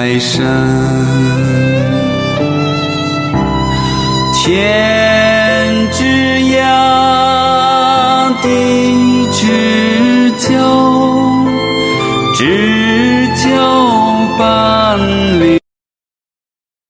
来生天之涯地之角知交半